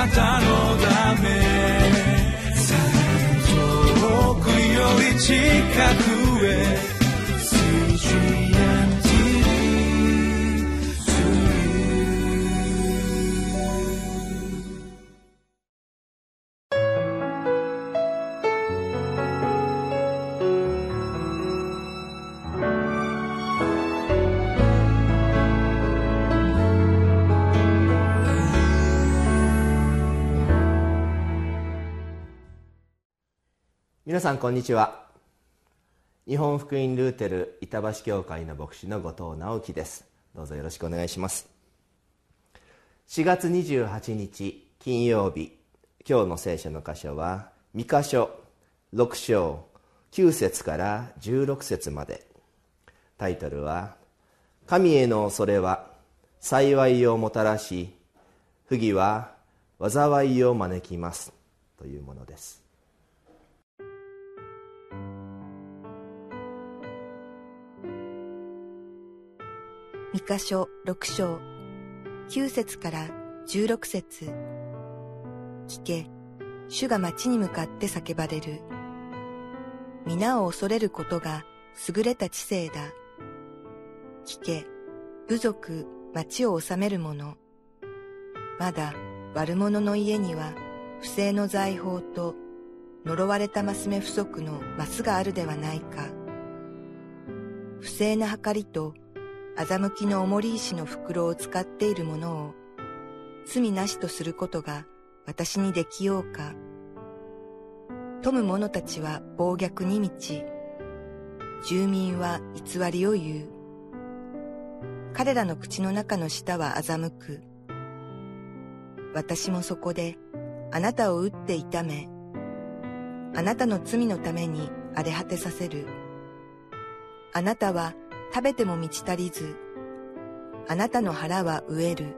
なたのため。遠くより近く。皆さんこんにちは。日本福音ルーテル板橋教会の牧師の後藤直樹です。どうぞよろしくお願いします。4月28日金曜日今日の聖書の箇所は三箇所6章9節から16節まで。タイトルは「神への恐れは幸いをもたらし不義は災いを招きます」というものです。三箇所六章、九節から十六節。聞け、主が町に向かって叫ばれる。皆を恐れることが優れた知性だ。聞け、部族、町を治める者。まだ悪者の家には不正の財宝と呪われたマス目不足のマスがあるではないか。不正な計りと欺きの重り石の袋を使っている者を罪なしとすることが私にできようか。富む者たちは暴虐に満ち、住民は偽りを言う。彼らの口の中の舌は欺く。私もそこであなたを打って痛め、あなたの罪のために荒れ果てさせる。あなたは食べても満ち足りず、あなたの腹は飢える。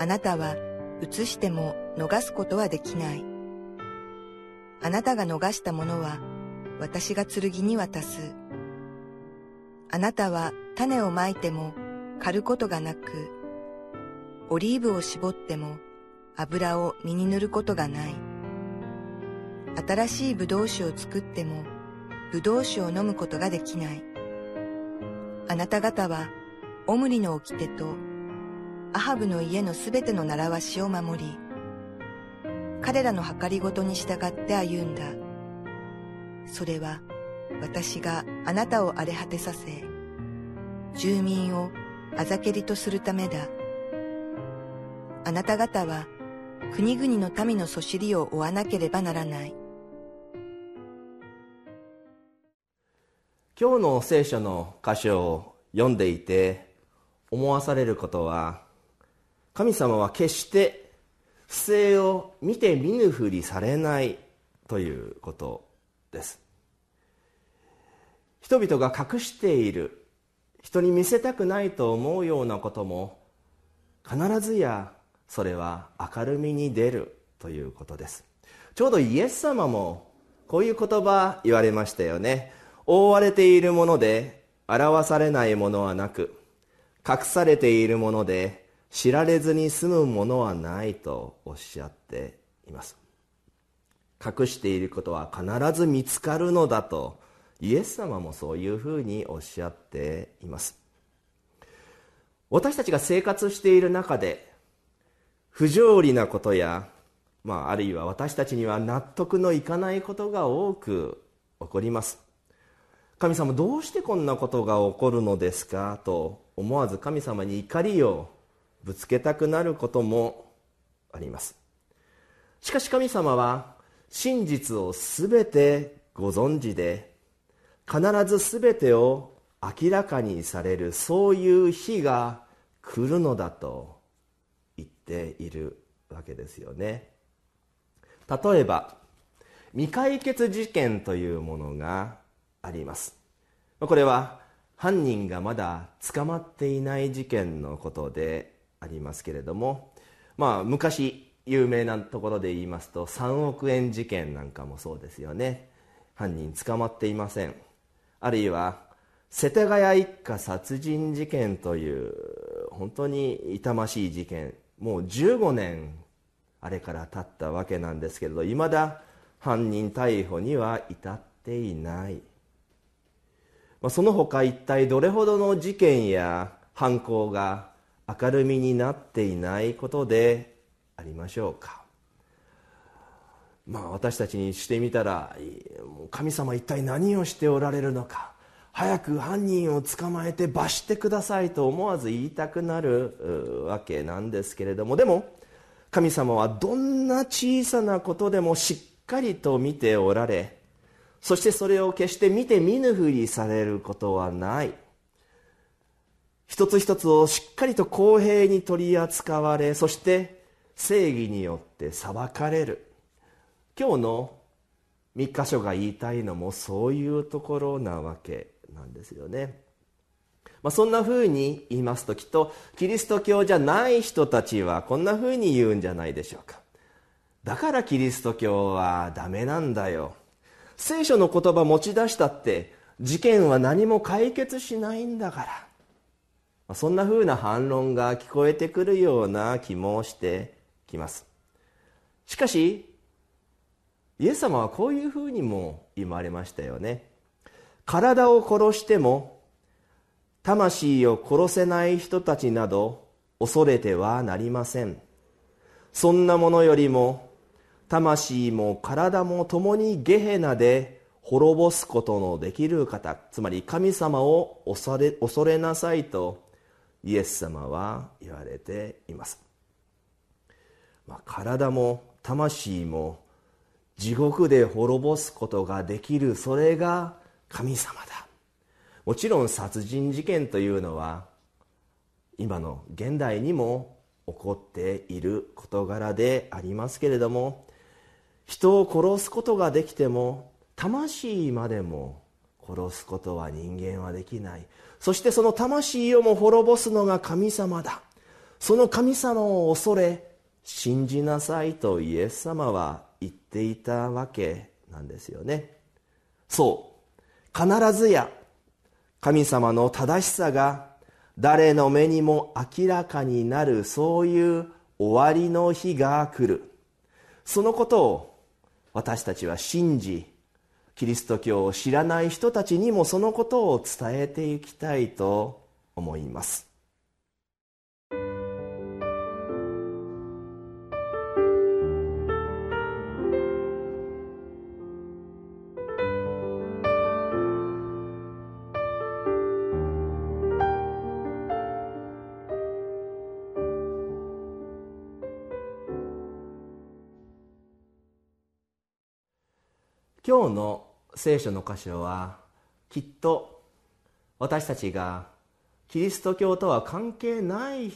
あなたは移しても逃すことはできない。あなたが逃したものは私が剣に渡す。あなたは種をまいても刈ることがなく、オリーブを絞っても油を身に塗ることがない。新しい葡萄酒を作っても葡萄酒を飲むことができない。あなた方は、オムリの掟と、アハブの家のすべての習わしを守り、彼らの計りごとに従って歩んだ。それは、私があなたを荒れ果てさせ、住民をあざけりとするためだ。あなた方は、国々の民のそしりを追わなければならない。今日の聖書の箇所を読んでいて思わされることは神様は決して不正を見て見ぬふりされないということです。人々が隠している人に見せたくないと思うようなことも必ずやそれは明るみに出るということです。ちょうどイエス様もこういう言葉言われましたよね。覆われているもので表されないものはなく隠されているもので知られずに済むものはないとおっしゃっています。隠していることは必ず見つかるのだとイエス様もそういうふうにおっしゃっています。私たちが生活している中で不条理なことや、まあ、あるいは私たちには納得のいかないことが多く起こります。神様どうしてこんなことが起こるのですかと思わず神様に怒りをぶつけたくなることもあります。しかし神様は真実を全てご存知で必ず全てを明らかにされるそういう日が来るのだと言っているわけですよね。例えば未解決事件というものがあります。これは犯人がまだ捕まっていない事件のことでありますけれども、まあ、昔有名なところで言いますと3億円事件なんかもそうですよね。犯人捕まっていません。あるいは世田谷一家殺人事件という本当に痛ましい事件。もう15年あれから経ったわけなんですけれどいまだ犯人逮捕には至っていない。まその他一体どれほどの事件や犯行が明るみになっていないことでありましょうか。まあ私たちにしてみたら神様一体何をしておられるのか。早く犯人を捕まえて罰してくださいと思わず言いたくなるわけなんですけれども。でも神様はどんな小さなことでもしっかりと見ておられそしてそれを決して見て見ぬふりされることはない一つ一つをしっかりと公平に取り扱われそして正義によって裁かれる今日の3箇所が言いたいのもそういうところなわけなんですよね。まあ、そんなふうに言いますときっとキリスト教じゃない人たちはこんなふうに言うんじゃないでしょうか。だからキリスト教はダメなんだよ。聖書の言葉持ち出したって事件は何も解決しないんだから。そんなふうな反論が聞こえてくるような気もしてきます。しかし、イエス様はこういうふうにも言われましたよね。体を殺しても魂を殺せない人たちなど恐れてはなりませんそんなものよりも魂も体も共にゲヘナで滅ぼすことのできる方つまり神様を恐れ恐れなさいとイエス様は言われています、まあ、体も魂も地獄で滅ぼすことができるそれが神様だ。もちろん殺人事件というのは今の現代にも起こっている事柄でありますけれども人を殺すことができても魂までも殺すことは人間はできない。そしてその魂をも滅ぼすのが神様だ。その神様を恐れ信じなさいとイエス様は言っていたわけなんですよね。そう。必ずや神様の正しさが誰の目にも明らかになるそういう終わりの日が来る。そのことを私たちは信じキリスト教を知らない人たちにもそのことを伝えていきたいと思います。今日の聖書の箇所はきっと私たちがキリスト教とは関係ない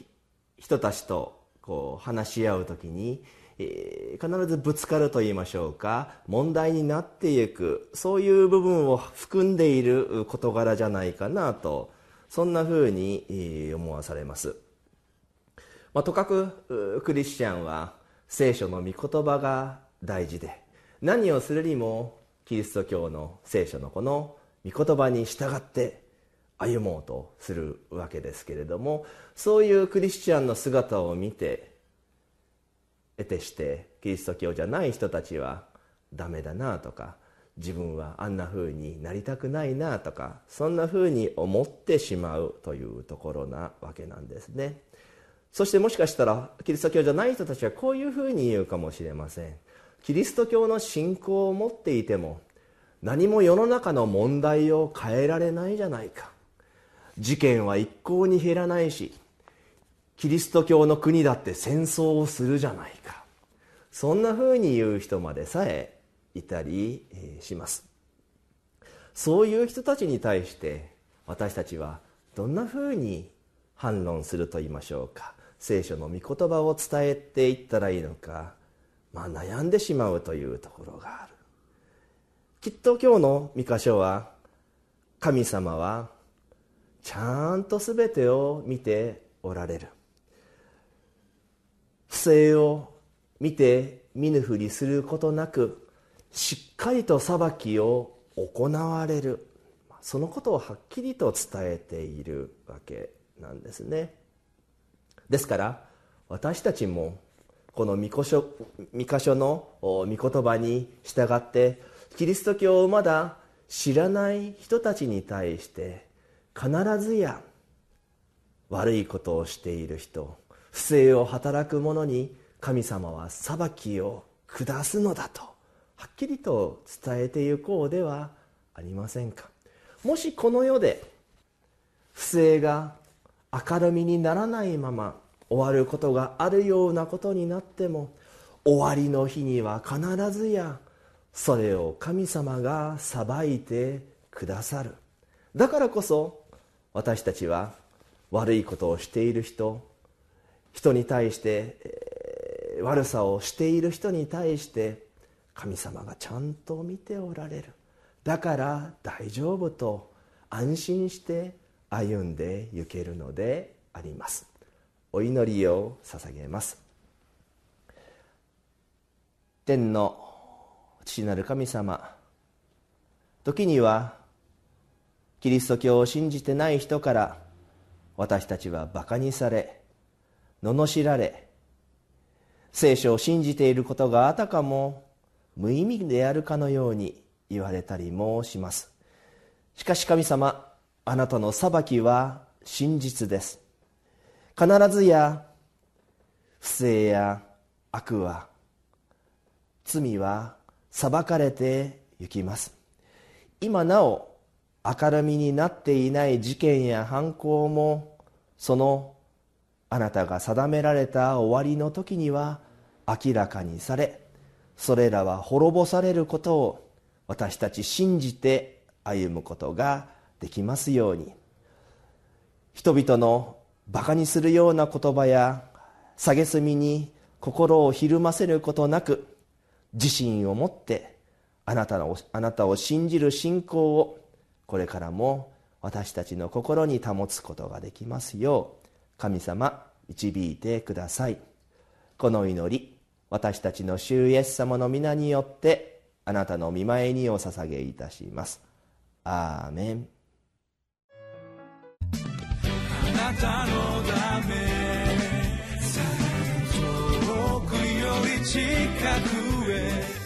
人たちとこう話し合う時に、必ずぶつかると言いましょうか問題になっていくそういう部分を含んでいる事柄じゃないかなとそんなふうに思わされます、まあ、とかくクリスチャンは聖書の御言葉が大事で何をするにもキリスト教の聖書のこの御言葉に従って歩もうとするわけですけれどもそういうクリスチャンの姿を見て得てしてキリスト教じゃない人たちはダメだなとか自分はあんな風になりたくないなとかそんな風に思ってしまうというところなわけなんですね。そしてもしかしたらキリスト教じゃない人たちはこういう風に言うかもしれません。キリスト教の信仰を持っていても何も世の中の問題を変えられないじゃないか。事件は一向に減らないしキリスト教の国だって戦争をするじゃないか。そんなふうに言う人までさえいたりします。そういう人たちに対して私たちはどんなふうに反論すると言いましょうか。聖書の御言葉を伝えていったらいいのか。まあ、悩んでしまうというところがある。きっと今日の御箇所は神様はちゃんと全てを見ておられる。不正を見て見ぬふりすることなくしっかりと裁きを行われる。そのことをはっきりと伝えているわけなんですね。ですから私たちもこの御箇所御箇所の御言葉に従ってキリスト教をまだ知らない人たちに対して必ずや悪いことをしている人不正を働く者に神様は裁きを下すのだとはっきりと伝えてゆこうではありませんか。もしこの世で不正が明るみにならないまま終わることがあるようなことになっても終わりの日には必ずやそれを神様が裁いてくださる。だからこそ私たちは悪いことをしている人人に対して、悪さをしている人に対して神様がちゃんと見ておられる。だから大丈夫と安心して歩んで行けるのであります。お祈りを捧げます。天の父なる神様時にはキリスト教を信じてない人から私たちはバカにされ罵られ聖書を信じていることがあたかも無意味であるかのように言われたりもします。しかし神様あなたの裁きは真実です。必ずや不正や悪は罪は裁かれてゆきます。今なお明るみになっていない事件や犯行もそのあなたが定められた終わりの時には明らかにされそれらは滅ぼされることを私たち信じて歩むことができますように。人々のバカにするような言葉や蔑みに心をひるませることなく自信を持ってあなたのあなたを信じる信仰をこれからも私たちの心に保つことができますよう神様導いてください。この祈り私たちの主イエス様の皆によってあなたの見舞いにお捧げいたします。アーメン。たのため。遠くより近くへ。